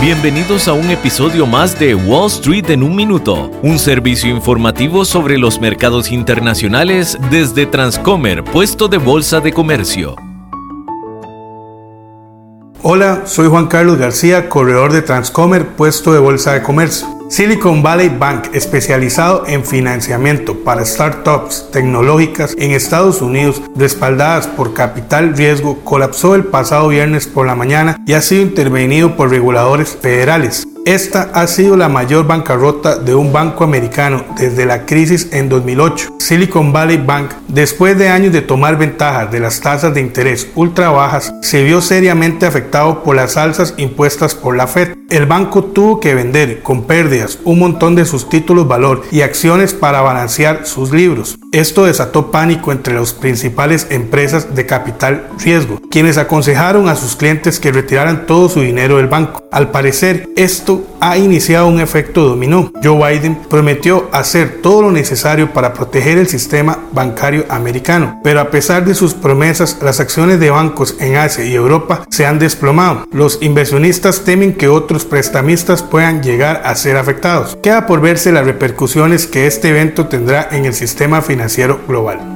Bienvenidos a un episodio más de Wall Street en un minuto, un servicio informativo sobre los mercados internacionales desde Transcomer, puesto de bolsa de comercio. Hola, soy Juan Carlos García, corredor de Transcomer, puesto de bolsa de comercio. Silicon Valley Bank, especializado en financiamiento para startups tecnológicas en Estados Unidos, respaldadas por capital riesgo, colapsó el pasado viernes por la mañana y ha sido intervenido por reguladores federales. Esta ha sido la mayor bancarrota de un banco americano desde la crisis en 2008. Silicon Valley Bank, después de años de tomar ventaja de las tasas de interés ultra bajas, se vio seriamente afectado por las alzas impuestas por la Fed. El banco tuvo que vender con pérdidas un montón de sus títulos valor y acciones para balancear sus libros. Esto desató pánico entre las principales empresas de capital riesgo, quienes aconsejaron a sus clientes que retiraran todo su dinero del banco. Al parecer, esto ha iniciado un efecto dominó. Joe Biden prometió hacer todo lo necesario para proteger el sistema bancario americano, pero a pesar de sus promesas, las acciones de bancos en Asia y Europa se han desplomado. Los inversionistas temen que otros prestamistas puedan llegar a ser afectados. Queda por verse las repercusiones que este evento tendrá en el sistema financiero global.